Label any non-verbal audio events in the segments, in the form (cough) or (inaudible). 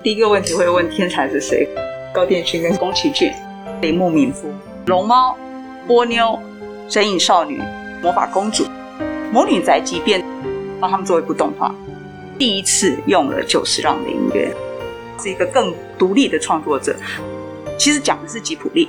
第一个问题会问天才是谁？高殿勋跟宫崎骏、铃木敏夫、龙猫、波妞、神隐少女、魔法公主、魔女宅急便，帮他们做一部动画。第一次用了久石让的音乐，是一个更独立的创作者。其实讲的是吉卜力。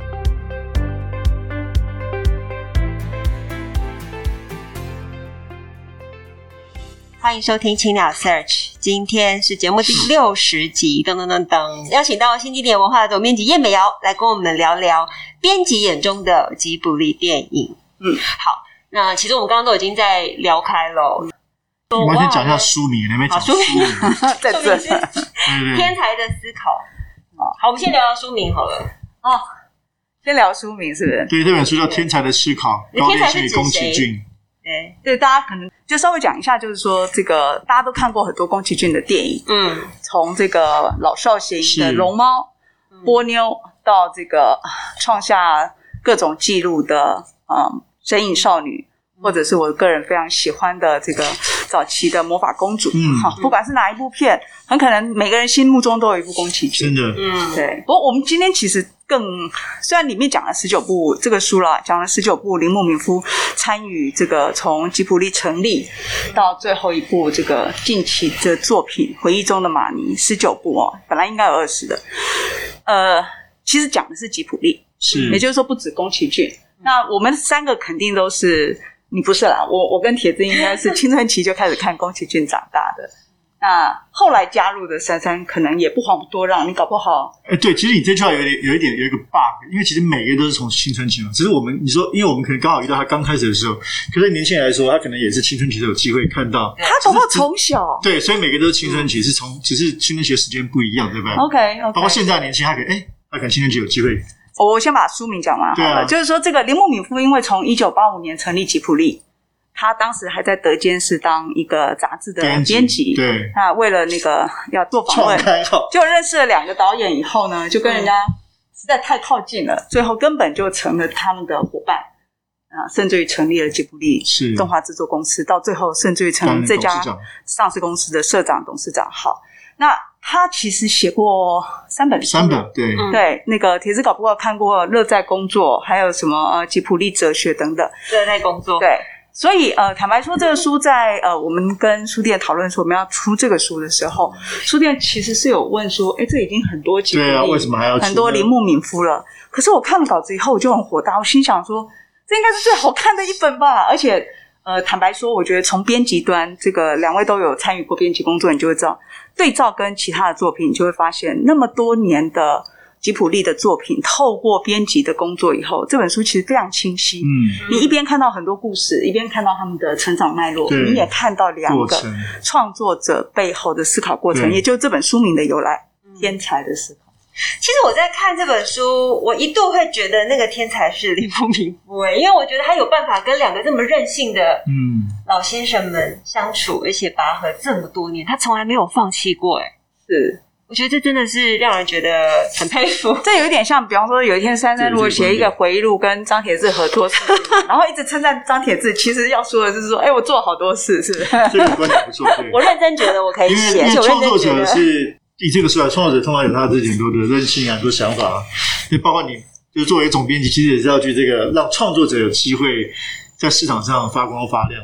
欢迎收听青鸟 Search，今天是节目第六十集，噔噔噔噔，邀请到新经典文化的总编辑叶美瑶来跟我们聊聊编辑眼中的吉卜力电影。嗯，好，那其实我们刚刚都已经在聊开了，我们先讲一下书名，你没讲书名，(laughs) 在这是天才的思考。好，我们先聊聊书名好了。哦，先聊书名是不是？对，这本书叫《天才的思考》，高畑勋与宫崎骏。对，对，大家可能就稍微讲一下，就是说这个大家都看过很多宫崎骏的电影，嗯，从这个老少咸宜的《龙猫》、《波妞》到这个创下各种记录的嗯《神隐少女》，或者是我个人非常喜欢的这个早期的《魔法公主》，嗯，好，不管是哪一部片，很可能每个人心目中都有一部宫崎骏，真的，嗯，对。不过我们今天其实。更虽然里面讲了十九部这个书了，讲了十九部铃木敏夫参与这个从吉卜力成立到最后一部这个近期的作品《回忆中的玛尼》十九部哦，本来应该有二十的，呃，其实讲的是吉卜力，是，也就是说不止宫崎骏。那我们三个肯定都是，你不是啦，我我跟铁子应该是青春期就开始看宫崎骏长大的。那后来加入的珊珊可能也不遑多让，你搞不好。哎，对，其实你这句话有点有一点有一个 bug，因为其实每个人都是从青春期嘛。只是我们你说，因为我们可能刚好遇到他刚开始的时候，可是年轻人来说，他可能也是青春期都有机会看到。他搞不好从小。对，所以每个都是青春期，是从只是青春期的时间不一样，对不对？OK，包括现在年轻人，他可能哎，他可能青春期有机会。我先把书名讲完好了，就是说这个林木敏夫因为从一九八五年成立吉普力。他当时还在德间是当一个杂志的编辑，对。那为了那个要做访问，就认识了两个导演以后呢，就跟人家实在太靠近了，最后根本就成了他们的伙伴啊，甚至于成立了吉卜力动画制作公司，到最后甚至于成了这家上市公司的社长、董事长。好，那他其实写过三本书，三本对。对，那个铁子搞不过看过《乐在工作》，还有什么呃吉卜力哲学等等，《乐在工作》对。所以，呃，坦白说，这个书在呃，我们跟书店讨论说我们要出这个书的时候，书店其实是有问说，哎，这已经很多集，对啊，为什么还要出？很多铃木敏夫了？可是我看了稿子以后，我就很火大，我心想说，这应该是最好看的一本吧？而且，呃，坦白说，我觉得从编辑端，这个两位都有参与过编辑工作，你就会知道，对照跟其他的作品，你就会发现那么多年的。吉普力的作品，透过编辑的工作以后，这本书其实非常清晰。嗯，你一边看到很多故事，一边看到他们的成长脉络，对你也看到两个创作者背后的思考过程，也就是这本书名的由来——天才的思考。其实我在看这本书，我一度会觉得那个天才是铃木敏夫，哎，因为我觉得他有办法跟两个这么任性的嗯老先生们相处，而且拔河这么多年，他从来没有放弃过，哎，是。我觉得这真的是让人觉得很佩服。(laughs) 这有点像，比方说有一天珊珊如果写一个回忆录跟张铁志合作事，(laughs) 然后一直称赞张铁志，其实要说的就是说，哎，我做了好多事，是不是？这个观点不错。对，(laughs) 我认真觉得我可以写。因为创作者是以这个说来，创作者通常有他自己很多的任性啊，很多想法啊。就包括你，就作为总编辑，其实也是要去这个让创作者有机会在市场上发光发亮。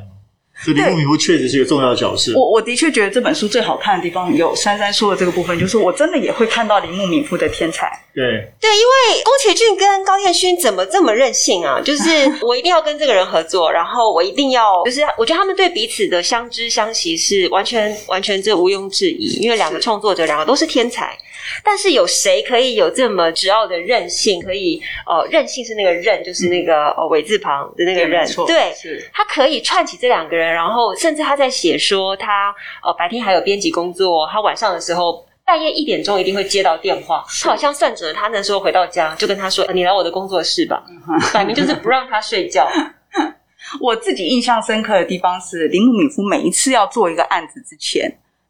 所以铃木敏夫确实是一个重要的角色。我我的确觉得这本书最好看的地方有珊珊说的这个部分，就是我真的也会看到铃木敏夫的天才。对对，因为宫崎骏跟高彦勋怎么这么任性啊？就是 (laughs) 我一定要跟这个人合作，然后我一定要，就是我觉得他们对彼此的相知相惜是完全完全这毋庸置疑，因为两个创作者，两个都是天才。但是有谁可以有这么执拗的韧性？可以呃，韧性是那个韧，就是那个呃“尾”字旁的那个韧。对，是他可以串起这两个人，然后甚至他在写说他呃白天还有编辑工作，他晚上的时候半夜一点钟一定会接到电话，他好像算准了他那时候回到家，就跟他说：“你来我的工作室吧。” (laughs) 摆明就是不让他睡觉。(laughs) 我自己印象深刻的地方是，林木敏夫每一次要做一个案子之前，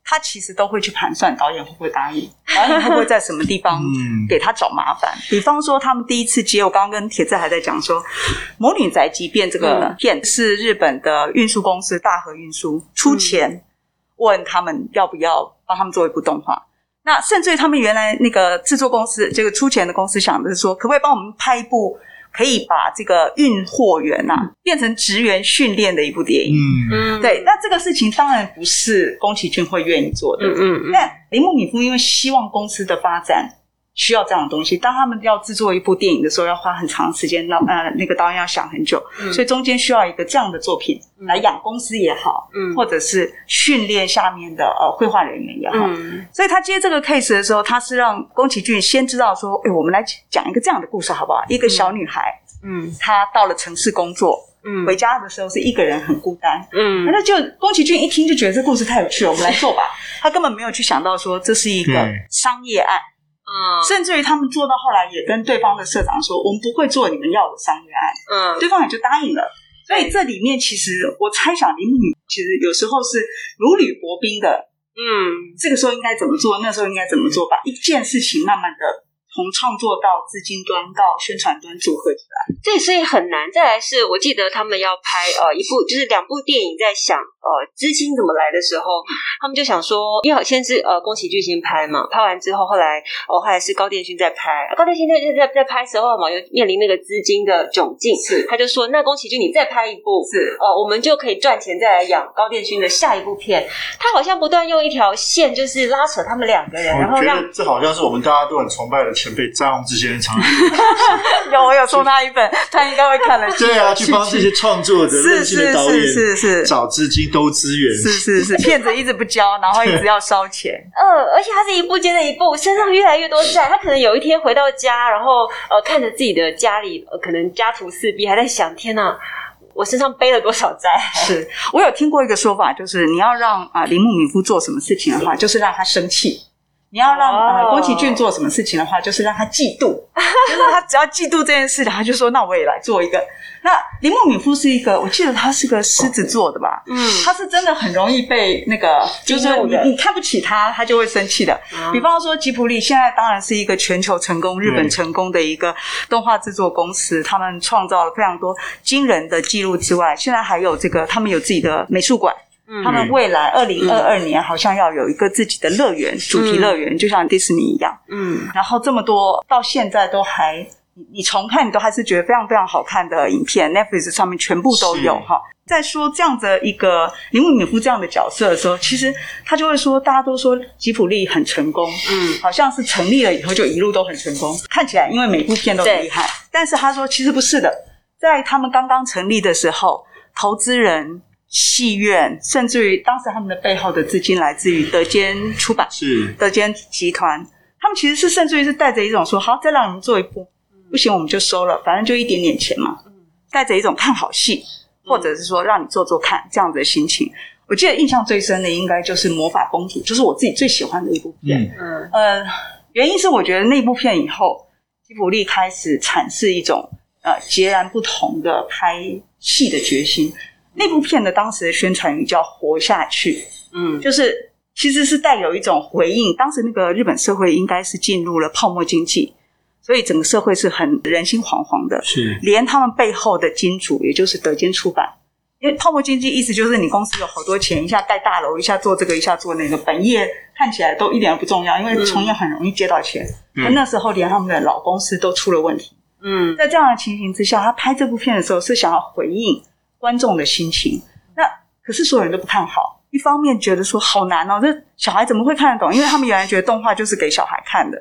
他其实都会去盘算导演会不会答应，导演会不会在什么地方给他找麻烦。比方说，他们第一次接，我刚刚跟铁子还在讲说，《魔女宅急便》这个片是日本的运输公司大和运输出钱问他们要不要帮他们做一部动画。那甚至于他们原来那个制作公司，这个出钱的公司想的是说，可不可以帮我们拍一部？可以把这个运货员呐、啊、变成职员训练的一部电影，嗯嗯，对。那这个事情当然不是宫崎骏会愿意做的，嗯嗯，嗯。但铃木敏夫因为希望公司的发展需要这样的东西，当他们要制作一部电影的时候，要花很长时间，那呃那个导演要想很久，嗯、所以中间需要一个这样的作品来养公司也好，嗯，或者是训练下面的呃绘画人员也好，嗯。所以他接这个 case 的时候，他是让宫崎骏先知道说，哎，我们来讲一个这样的故事好不好？一个小女孩。嗯她，到了城市工作，嗯，回家的时候是一个人很孤单，嗯，那就宫崎骏一听就觉得这故事太有趣了，我们来做吧。他根本没有去想到说这是一个商业案，嗯，甚至于他们做到后来也跟对方的社长说，我们不会做你们要的商业案，嗯，对方也就答应了。所以这里面其实我猜想，林敏其实有时候是如履薄冰的，嗯，这个时候应该怎么做，那时候应该怎么做，把一件事情慢慢的。从创作到资金端到宣传端组合起来，对，所以很难。再来是我记得他们要拍呃一部，就是两部电影，在想呃资金怎么来的时候，他们就想说，因为先是呃宫崎骏先拍嘛，拍完之后，后来哦后来是高电勋在拍，高电勋在在在拍时候嘛，又面临那个资金的窘境，是他就说，那宫崎骏你再拍一部，是哦我们就可以赚钱再来养高电勋的下一部片。他好像不断用一条线，就是拉扯他们两个人，然后让这好像是我们大家都很崇拜的。被占用这些人长有我有送他一本，他应该会看得对啊，去帮这些创作者、任性的导演是是找资金、兜资源，是是是，骗子一直不交，然后一直要烧钱。嗯，(laughs) 而且他是一步接着一步，身上越来越多债。他可能有一天回到家，然后呃，看着自己的家里，呃，可能家徒四壁，还在想：天哪，我身上背了多少债？是我有听过一个说法，就是你要让啊林木敏夫做什么事情的话，就是让他生气。你要让呃宫崎骏做什么事情的话，就是让他嫉妒，(laughs) 就是他只要嫉妒这件事，他就说那我也来做一个。那铃木敏夫是一个，我记得他是个狮子座的吧？嗯，他是真的很容易被那个，就是你你看不起他，他就会生气的。比方说吉卜力现在当然是一个全球成功、日本成功的一个动画制作公司，他们创造了非常多惊人的记录之外，现在还有这个他们有自己的美术馆。他们未来二零二二年好像要有一个自己的乐园，嗯、主题乐园，就像迪士尼一样。嗯，然后这么多到现在都还，你重看你都还是觉得非常非常好看的影片，Netflix 上面全部都有哈。在说这样的一个林木敏夫这样的角色的时候，其实他就会说，大家都说吉普力很成功，嗯，好像是成立了以后就一路都很成功，看起来因为每部片都很厉害。但是他说其实不是的，在他们刚刚成立的时候，投资人。戏院，甚至于当时他们的背后的资金来自于德间出版，是德间集团。他们其实是甚至于是带着一种说：“好，再让你们做一部，不行我们就收了，反正就一点点钱嘛。”带着一种看好戏，或者是说让你做做看这样子的心情。我记得印象最深的应该就是《魔法公主》，就是我自己最喜欢的一部片。嗯呃，原因是我觉得那部片以后，吉卜力开始阐释一种呃截然不同的拍戏的决心。那部片的当时的宣传语叫“活下去”，嗯，就是其实是带有一种回应。当时那个日本社会应该是进入了泡沫经济，所以整个社会是很人心惶惶的。是，连他们背后的金主，也就是德间出版，因为泡沫经济意思就是你公司有好多钱，一下盖大楼，一下做这个，一下做那个，本业看起来都一点都不重要，因为从业很容易接到钱。嗯，那时候连他们的老公司都出了问题。嗯，在这样的情形之下，他拍这部片的时候是想要回应。观众的心情，那可是所有人都不看好。一方面觉得说好难哦，这小孩怎么会看得懂？因为他们原来觉得动画就是给小孩看的。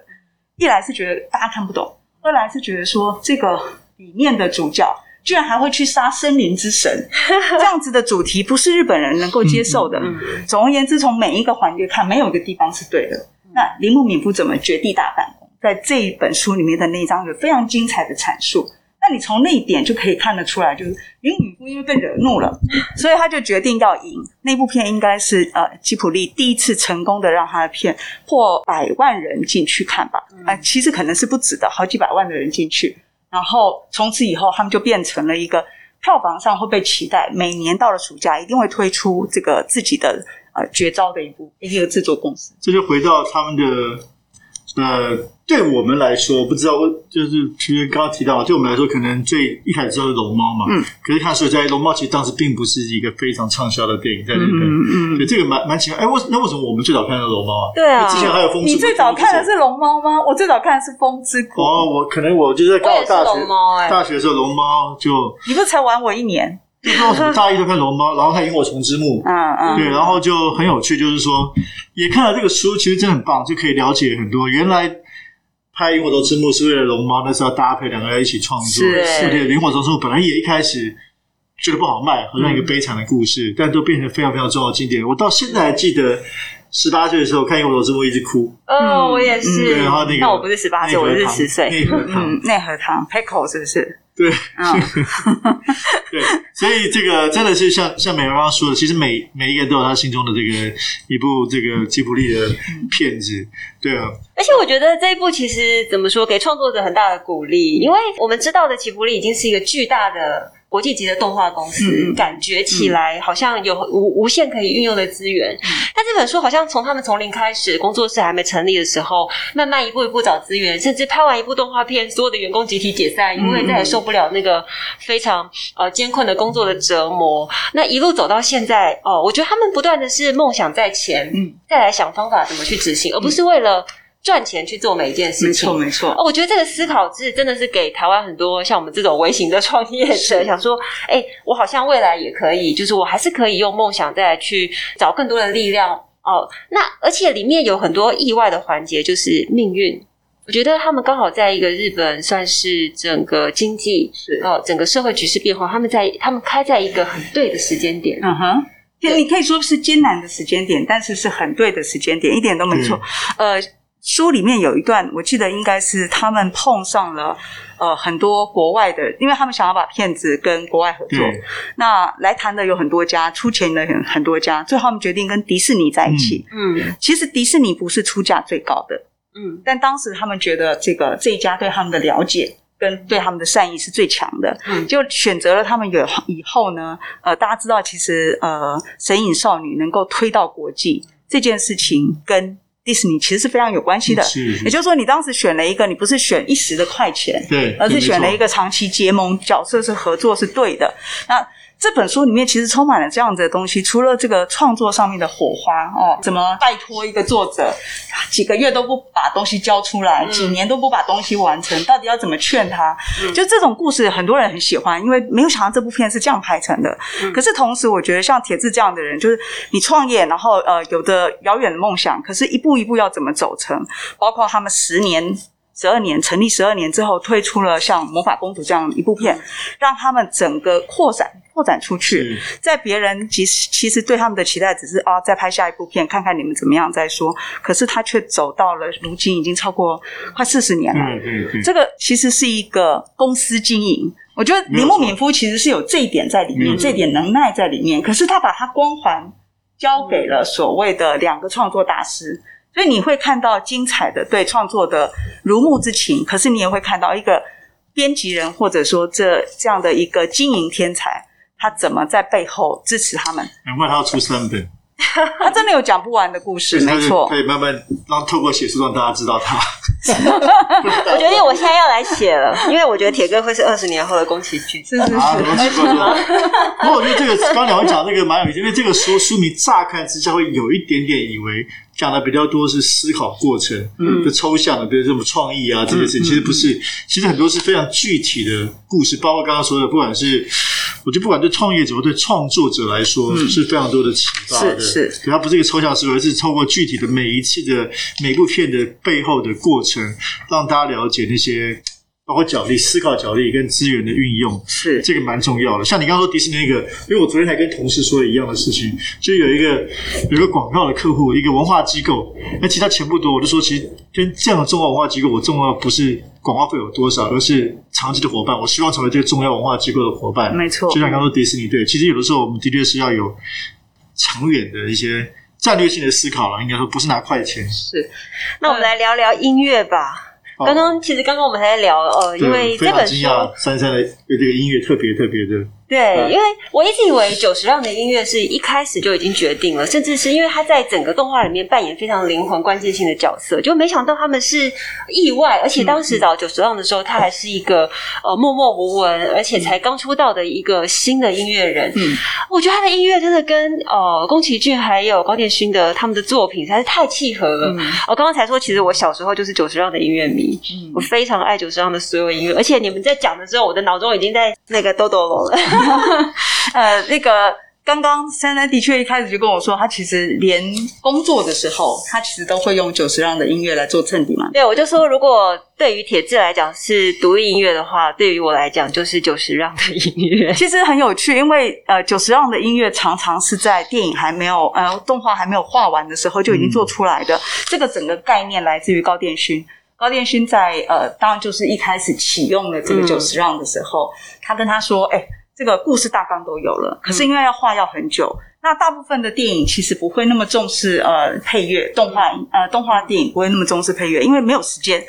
一来是觉得大家看不懂，二来是觉得说这个里面的主角居然还会去杀森林之神，(laughs) 这样子的主题不是日本人能够接受的。总而言之，从每一个环节看，没有一个地方是对的。那铃木敏夫怎么绝地大反攻？在这一本书里面的那一章有非常精彩的阐述。那你从那一点就可以看得出来，就是林允夫因为被惹怒了，(laughs) 所以他就决定要赢。那部片应该是呃吉普力第一次成功的让他的片破百万人进去看吧？啊、呃，其实可能是不止的，好几百万的人进去。然后从此以后，他们就变成了一个票房上会被期待，每年到了暑假一定会推出这个自己的呃绝招的一部一个制作公司。这就回到他们的呃。对我们来说，不知道，就是其实刚刚提到，对我们来说，可能最一开始知道是龙猫嘛，嗯，可是看说在，龙猫其实当时并不是一个非常畅销的电影，在日本，嗯嗯，对，这个蛮蛮奇怪，哎，为那为什么我们最早看的是龙猫啊？对啊，之前还有风之谷，你最早看的是龙猫吗？我最早看的是风之谷。哦，我可能我就在刚好大学，欸、大学的时候龙猫就，你不是才玩我一年？(laughs) 就不知道什么大一就看龙猫，然后看萤火虫之墓，嗯嗯，对，然后就很有趣，就是说也看了这个书，其实真的很棒，就可以了解很多原来。拍《萤火虫之墓》是为了龙猫，那是要搭配两个人一起创作。的，《萤火虫之墓》本来也一开始觉得不好卖，好像一个悲惨的故事，嗯、但都变成非常非常重要的经典。我到现在还记得十八岁的时候看《萤火虫之墓》一直哭。嗯，我也是。对，然后那个，那我不是十八岁，我是十岁。内核糖，嗯，内核糖，Pickle 是不是？对，嗯、(laughs) 对，所以这个真的是像像美容刚刚说的，其实每每一个人都有他心中的这个一部这个吉卜力的片子，对啊。而且我觉得这一部其实怎么说，给创作者很大的鼓励，因为我们知道的吉卜力已经是一个巨大的。国际级的动画公司，嗯、感觉起来好像有无无限可以运用的资源。嗯、但这本书好像从他们从零开始，工作室还没成立的时候，慢慢一步一步找资源，甚至拍完一部动画片，所有的员工集体解散，因为再也受不了那个非常呃艰困的工作的折磨。那一路走到现在，哦，我觉得他们不断的是梦想在前，嗯，再来想方法怎么去执行，而不是为了。赚钱去做每一件事情，没错没错。哦，我觉得这个思考是真的是给台湾很多像我们这种微型的创业者，想说，哎、欸，我好像未来也可以，就是我还是可以用梦想再来去找更多的力量。哦，那而且里面有很多意外的环节，就是命运。我觉得他们刚好在一个日本，算是整个经济是哦，整个社会局势变化，他们在他们开在一个很对的时间点。嗯哼，对你可以说是艰难的时间点，但是是很对的时间点，一点都没错。嗯、呃。书里面有一段，我记得应该是他们碰上了呃很多国外的，因为他们想要把片子跟国外合作。对那来谈的有很多家，出钱的很很多家，最后他们决定跟迪士尼在一起。嗯，其实迪士尼不是出价最高的，嗯，但当时他们觉得这个这一家对他们的了解跟对他们的善意是最强的，嗯，就选择了他们有以后呢，呃，大家知道其实呃神隐少女能够推到国际这件事情跟。迪士尼其实是非常有关系的，是是。也就是说，你当时选了一个，你不是选一时的快钱，对，而是选了一个长期结盟角色，是合作是对的。那这本书里面其实充满了这样子的东西，除了这个创作上面的火花哦，怎么拜托一个作者几个月都不把东西交出来，几年都不把东西完成，到底要怎么劝他？就这种故事，很多人很喜欢，因为没有想到这部片是这样拍成的。可是同时，我觉得像铁志这样的人，就是你创业，然后呃，有的遥远的梦想，可是一步一步要怎么走成，包括他们十年。十二年成立，十二年之后推出了像《魔法公主》这样一部片，让他们整个扩展扩展出去。在别人其实其实对他们的期待只是啊，再拍下一部片，看看你们怎么样再说。可是他却走到了如今已经超过快四十年了。嗯嗯嗯，这个其实是一个公司经营。我觉得铃木敏夫其实是有这一点在里面，这一点能耐在里面。可是他把他光环交给了所谓的两个创作大师。所以你会看到精彩的对创作的如沐之情，可是你也会看到一个编辑人或者说这这样的一个经营天才，他怎么在背后支持他们？难怪他要出三本，他真的有讲不完的故事，(laughs) 没错，可以慢慢让透过写书让大家知道他。我决定我现在要来写了，因为我觉得铁哥会是二十年后的宫崎骏。是 (laughs) 是是，(laughs) 不过我觉得这个刚刚两位讲那个蛮有意思，因为这个书书名乍看之下会有一点点以为。讲的比较多是思考过程，嗯，就抽象的，比如什么创意啊这些事情，其实不是，其实很多是非常具体的故事，包括刚刚说的，不管是，我觉得不管对创业者或对创作者来说，是非常多的启发的，是是，它不是一个抽象思维，而是透过具体的每一次的每部片的背后的过程，让大家了解那些包括角力、思考角力跟资源的运用，是这个蛮重要的。像你刚刚说迪士尼那个，因为我昨天还跟同事说了一样的事情，就有一个有一个广告的客户，一个文化机构，那其实他钱不多，我就说其实跟这样的重要文化机构，我重要不是广告费有多少，而是长期的伙伴。我希望成为这个重要文化机构的伙伴。没错，就像刚刚说迪士尼，对，其实有的时候我们的确是要有长远的一些战略性的思考了，应该说不是拿快钱。是，那我们来聊聊音乐吧。刚刚其实刚刚我们还在聊，呃，因为这本书珊珊的这个音乐特别特别的。对，因为我一直以为久石让的音乐是一开始就已经决定了，甚至是因为他在整个动画里面扮演非常灵魂、关键性的角色，就没想到他们是意外。而且当时找久石让的时候，他还是一个呃默默无闻，而且才刚出道的一个新的音乐人。嗯，我觉得他的音乐真的跟呃宫崎骏还有高田勋的他们的作品实在是太契合了。嗯、我刚刚才说，其实我小时候就是久石让的音乐迷，嗯、我非常爱久石让的所有音乐，而且你们在讲的时候，我的脑中已经在那个豆豆了。(laughs) 呃，那个刚刚珊珊的确一开始就跟我说，他其实连工作的时候，他其实都会用九十让的音乐来做衬底嘛。对，我就说，如果对于铁志来讲是独立音乐的话，对于我来讲就是九十让的音乐。(laughs) 其实很有趣，因为呃，九十让的音乐常常是在电影还没有呃动画还没有画完的时候就已经做出来的。嗯、这个整个概念来自于高电勋。高电勋在呃，当然就是一开始启用了这个九十让的时候，嗯、他跟他说，哎。这个故事大纲都有了，可是因为要画要很久，嗯、那大部分的电影其实不会那么重视呃配乐，动画呃动画电影不会那么重视配乐，因为没有时间，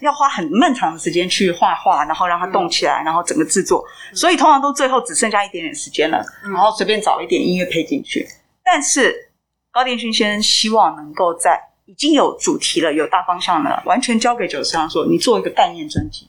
要花很漫长的时间去画画，然后让它动起来，嗯、然后整个制作，所以通常都最后只剩下一点点时间了，嗯、然后随便找一点音乐配进去。但是高电勋先生希望能够在已经有主题了、有大方向了，完全交给久石让说，你做一个概念专辑，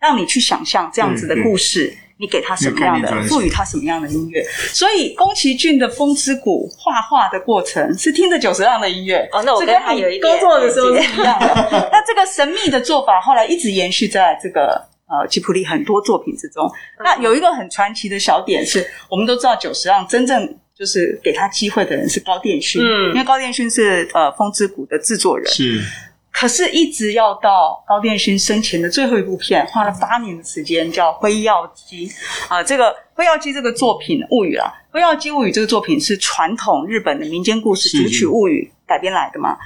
让你去想象这样子的故事。你给他什么样的，赋予他什么样的音乐？所以宫崎骏的《风之谷》画画的过程是听着久石让的音乐哦。那我跟他有一工作的时候是一样的。(laughs) 那这个神秘的做法后来一直延续在这个呃吉卜力很多作品之中。那有一个很传奇的小点是，我们都知道久石让真正就是给他机会的人是高电勋，嗯，因为高电勋是呃《风之谷》的制作人是。可是，一直要到高殿勋生前的最后一部片，花了八年的时间，叫《辉耀姬》啊。这个《辉耀姬》这个作品物语啊，《辉耀姬物语》这个作品是传统日本的民间故事竹取物语改编来的嘛？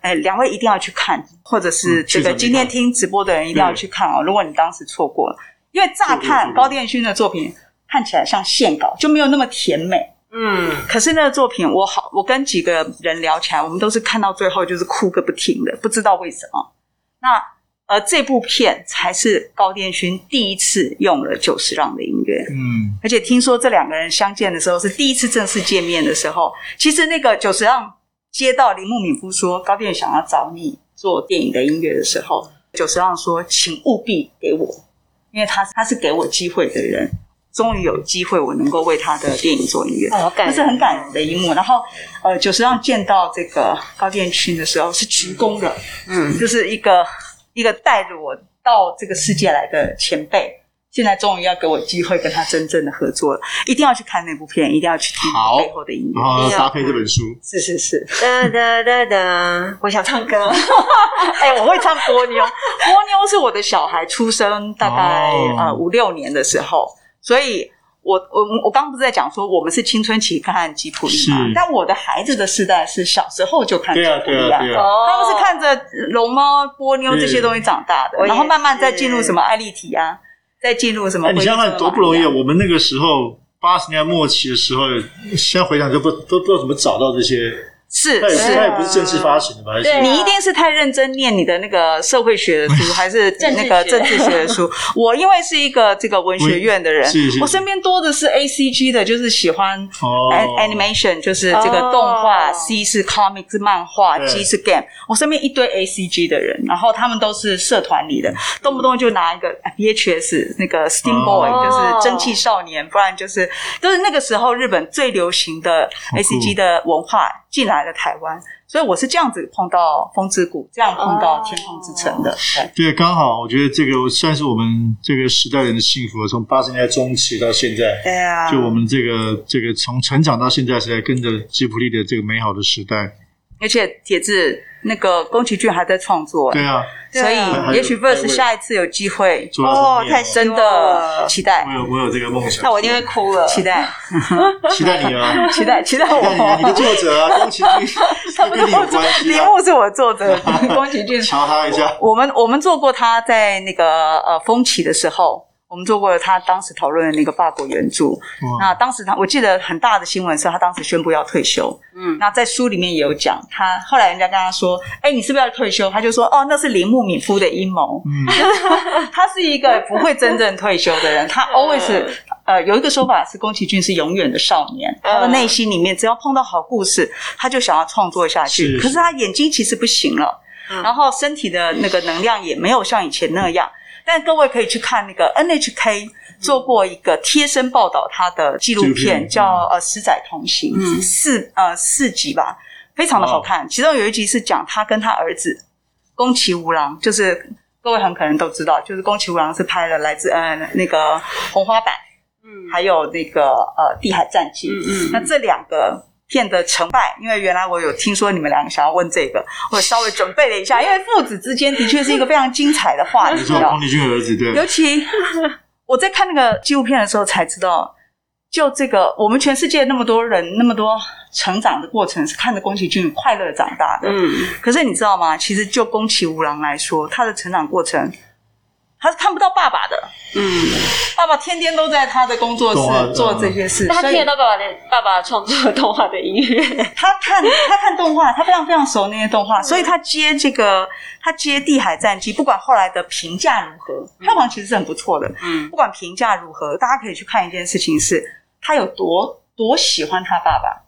哎，两位一定要去看，或者是这个今天听直播的人一定要去看哦。如果你当时错过了，因为乍看高殿勋的作品看起来像线稿，就没有那么甜美。嗯，可是那个作品，我好，我跟几个人聊起来，我们都是看到最后就是哭个不停的，不知道为什么。那而这部片才是高电勋第一次用了久石让的音乐，嗯，而且听说这两个人相见的时候是第一次正式见面的时候，其实那个久石让接到铃木敏夫说高电想要找你做电影的音乐的时候，久石让说，请务必给我，因为他他是给我机会的人。终于有机会，我能够为他的电影做音乐，那、哦、是很感人的一幕。然后，呃，久石让见到这个高建勋的时候是鞠躬的，嗯，就是一个一个带着我到这个世界来的前辈，现在终于要给我机会跟他真正的合作了。一定要去看那部片，一定要去听背后的音乐，搭配这本书。是是是，哒哒哒哒，(laughs) 我想唱歌。(laughs) 哎，我会唱波妞，波妞是我的小孩出生大概、哦、呃五六年的时候。所以我，我我我刚刚不是在讲说，我们是青春期看吉普力嘛？但我的孩子的世代是小时候就看吉普力啊，他们是看着龙猫、波妞这些东西长大的，然后慢慢再进入什么爱丽体啊，再进入什么？你想想多不容易啊！我们那个时候八十年代末期的时候，现在回想就不都不知道怎么找到这些。是，是，他也不是正式发行的吧？对，你一定是太认真念你的那个社会学的书，还是那个政治学。的书？(laughs) 我因为是一个这个文学院的人，我身边多的是 A C G 的，就是喜欢 animation，就是这个动画；C 是 comic 是漫画；G 是 game。我身边一堆 A C G 的人，然后他们都是社团里的，动不动就拿一个 V H S 那个 Steam Boy，就是蒸汽少年，不然就是都是那个时候日本最流行的 A C G 的文化。进来了台湾，所以我是这样子碰到风之谷，这样碰到天空之城的。对，刚好我觉得这个算是我们这个时代人的幸福。从八十年代中期到现在，对啊，就我们这个这个从成长到现在，是在跟着吉卜力的这个美好的时代。而且铁子那个宫崎骏还在创作，对啊，所以也许 Verse 下一次有机会哦，太真的期待。我有我有这个梦想，那我一定会哭了。期待，(laughs) 期待你啊！期待期待我，你的作者啊，(laughs) 宫崎骏，他跟你有关系啊。铃木是我作者，(laughs) 宫崎骏，瞧他一下。我们我们做过他在那个呃风起的时候。我们做过了他当时讨论的那个法国原著。那当时他，我记得很大的新闻是他当时宣布要退休。嗯，那在书里面也有讲，他后来人家跟他说：“哎，你是不是要退休？”他就说：“哦，那是铃木敏夫的阴谋。”嗯，(laughs) 他是一个不会真正退休的人。他 always 呃有一个说法是，宫崎骏是永远的少年。他的内心里面，只要碰到好故事，他就想要创作下去。可是他眼睛其实不行了，嗯，然后身体的那个能量也没有像以前那样。但各位可以去看那个 NHK 做过一个贴身报道他的纪录片，叫呃《十载同行》，嗯，四呃四集吧，非常的好看。其中有一集是讲他跟他儿子宫崎吾郎，就是各位很可能都知道，就是宫崎吾郎是拍了来自呃那个红花坂，嗯，还有那个呃地海战记，嗯嗯，那这两个。片的成败，因为原来我有听说你们两个想要问这个，(laughs) 我稍微准备了一下，因为父子之间的确是一个非常精彩的话题。(laughs) 儿子对，尤其我在看那个纪录片的时候才知道，就这个我们全世界那么多人那么多成长的过程是看着宫崎骏快乐长大的。嗯，可是你知道吗？其实就宫崎吾郎来说，他的成长过程。他是看不到爸爸的，嗯，爸爸天天都在他的工作室做这些事，他听得到爸爸的爸爸创作的动画的音乐，他看他看动画，他非常非常熟那些动画，所以他接这个他接《地海战记》，不管后来的评价如何，票房其实是很不错的，嗯，不管评价如何，大家可以去看一件事情是，他有多多喜欢他爸爸。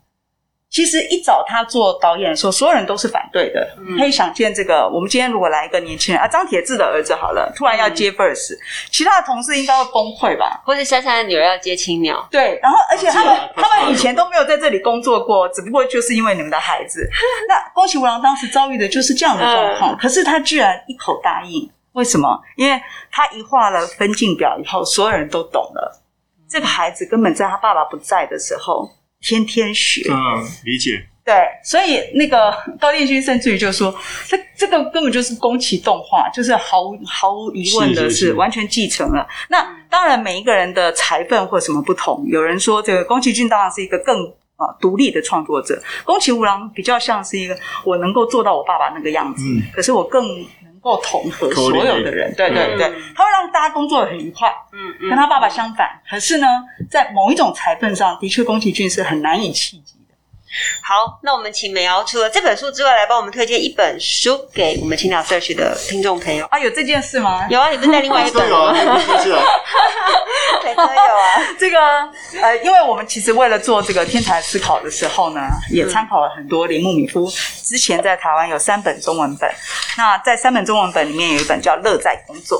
其实一找他做导演的时候，所有人都是反对的。嗯、可以想见，这个我们今天如果来一个年轻人啊，张铁志的儿子好了，突然要接 Verse，、嗯、其他的同事应该会崩溃吧？或者珊珊的女儿要接青鸟？对，然后而且他们他们以前都没有在这里工作过，只不过就是因为你们的孩子。(laughs) 那宫崎吾郎当时遭遇的就是这样的状况，嗯、可是他居然一口答应，为什么？因为他一画了分镜表以后，所有人都懂了，这个孩子根本在他爸爸不在的时候。天天学，嗯，理解。对，所以那个高殿勋甚至于就说，这这个根本就是宫崎动画，就是毫无毫无疑问的是完全继承了。是是是，那当然，每一个人的才分或什么不同，有人说这个宫崎骏当然是一个更啊独立的创作者，宫崎吾郎比较像是一个我能够做到我爸爸那个样子，嗯，可是我更。够统合所有的人，对对对，他会让大家工作得很愉快。嗯嗯，跟他爸爸相反，可是呢，在某一种裁缝上，的确宫崎骏是很难以企及。好，那我们请美瑶除了这本书之外，来帮我们推荐一本书给我们青鸟 Search 的听众朋友啊。有这件事吗？有啊，你不是带另外一本吗？有啊，是啊，对，都有啊。(laughs) 这个呃，因为我们其实为了做这个天才思考的时候呢，也参考了很多铃木敏夫之前在台湾有三本中文本。那在三本中文本里面有一本叫《乐在工作》。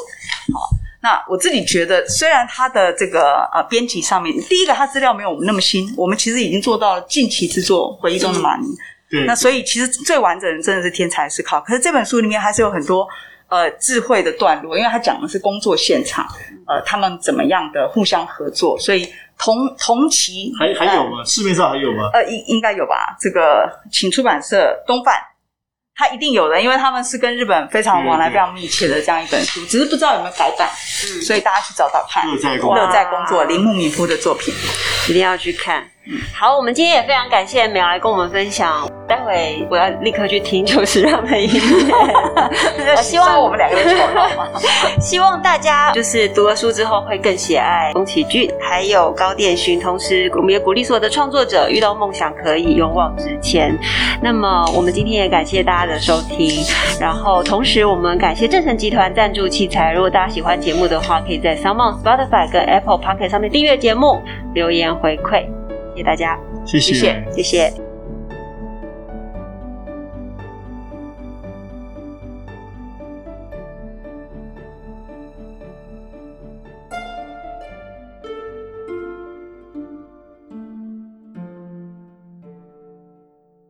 好。那我自己觉得，虽然他的这个呃编辑上面，第一个他资料没有我们那么新，我们其实已经做到了近期制作回忆中的马尼。对。那所以其实最完整的真的是天才思考，可是这本书里面还是有很多呃智慧的段落，因为他讲的是工作现场，呃，他们怎么样的互相合作，所以同同期还还有吗？市面上还有吗？呃，应应该有吧。这个请出版社东贩。他一定有的，因为他们是跟日本非常往来、非常密切的这样一本书，只是不知道有没有改版，嗯，所以大家去找找看。乐在工作，乐在工作，铃木敏夫的作品，一定要去看。好，我们今天也非常感谢美瑶来跟我们分享。待会我要立刻去听就是让的音乐。(laughs) 希望我们两个人吵闹吗？(laughs) 希望大家就是读了书之后会更喜爱宫崎骏，还有高电勋。同时，我们也鼓励所有的创作者遇到梦想可以勇往直前。那么，我们今天也感谢大家的收听。然后，同时我们感谢正成集团赞助器材。如果大家喜欢节目的话，可以在 SoundOn、Spotify 跟 Apple Podcast 上面订阅节目，留言回馈。谢谢大家，谢谢，谢谢，谢谢。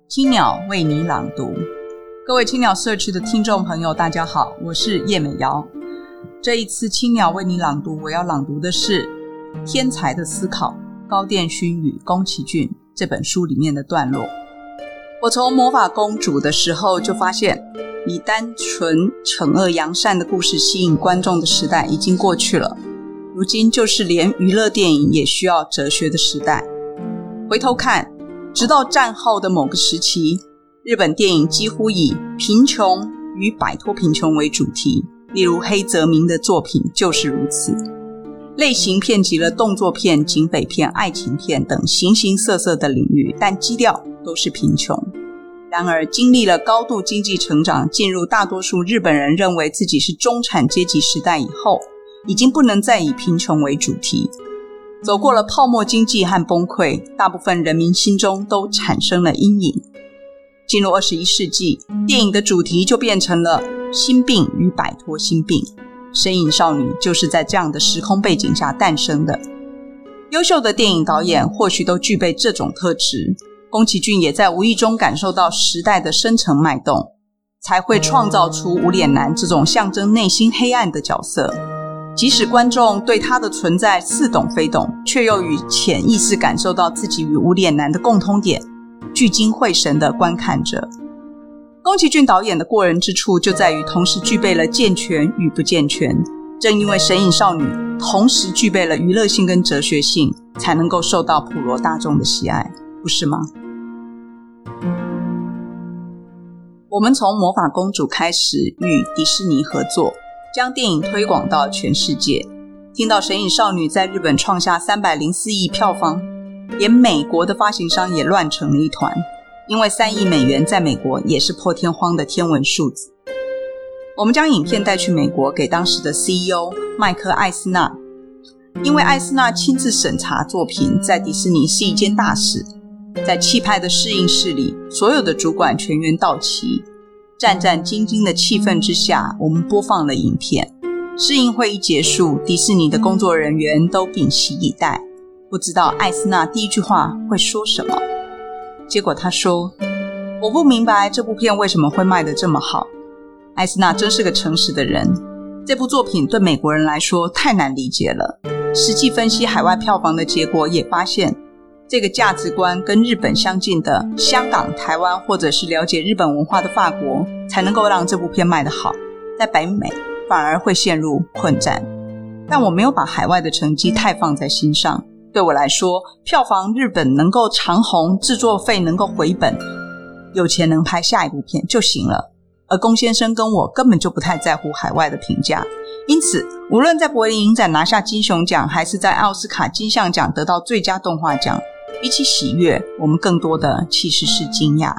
青鸟为你朗读，各位青鸟社区的听众朋友，大家好，我是叶美瑶。这一次青鸟为你朗读，我要朗读的是《天才的思考》。高畑勋与宫崎骏这本书里面的段落，我从《魔法公主》的时候就发现，以单纯惩恶扬善的故事吸引观众的时代已经过去了。如今就是连娱乐电影也需要哲学的时代。回头看，直到战后的某个时期，日本电影几乎以贫穷与摆脱贫穷为主题。例如黑泽明的作品就是如此。类型遍及了动作片、警匪片、爱情片等形形色色的领域，但基调。都是贫穷。然而，经历了高度经济成长，进入大多数日本人认为自己是中产阶级时代以后，已经不能再以贫穷为主题。走过了泡沫经济和崩溃，大部分人民心中都产生了阴影。进入二十一世纪，电影的主题就变成了心病与摆脱心病。身影少女就是在这样的时空背景下诞生的。优秀的电影导演或许都具备这种特质。宫崎骏也在无意中感受到时代的深层脉动，才会创造出无脸男这种象征内心黑暗的角色。即使观众对他的存在似懂非懂，却又与潜意识感受到自己与无脸男的共通点，聚精会神地观看着。宫崎骏导演的过人之处就在于同时具备了健全与不健全。正因为《神隐少女》同时具备了娱乐性跟哲学性，才能够受到普罗大众的喜爱。不是吗？我们从《魔法公主》开始与迪士尼合作，将电影推广到全世界。听到《神隐少女》在日本创下三百零四亿票房，连美国的发行商也乱成了一团，因为三亿美元在美国也是破天荒的天文数字。我们将影片带去美国，给当时的 CEO 麦克艾斯纳，因为艾斯纳亲自审查作品，在迪士尼是一件大事。在气派的试映室里，所有的主管全员到齐，战战兢兢的气氛之下，我们播放了影片。试映会一结束，迪士尼的工作人员都屏息以待，不知道艾斯纳第一句话会说什么。结果他说：“我不明白这部片为什么会卖得这么好。”艾斯纳真是个诚实的人。这部作品对美国人来说太难理解了。实际分析海外票房的结果，也发现。这个价值观跟日本相近的香港、台湾，或者是了解日本文化的法国，才能够让这部片卖得好。在北美反而会陷入困战。但我没有把海外的成绩太放在心上。对我来说，票房日本能够长红，制作费能够回本，有钱能拍下一部片就行了。而龚先生跟我根本就不太在乎海外的评价，因此无论在柏林影展拿下金熊奖，还是在奥斯卡金像奖得到最佳动画奖。比起喜悦，我们更多的其实是惊讶。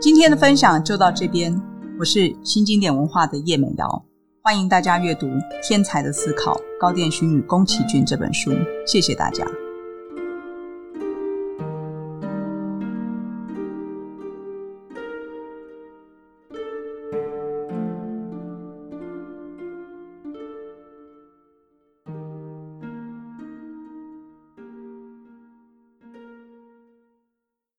今天的分享就到这边，我是新经典文化的叶美瑶，欢迎大家阅读《天才的思考：高电勋与宫崎骏》这本书，谢谢大家。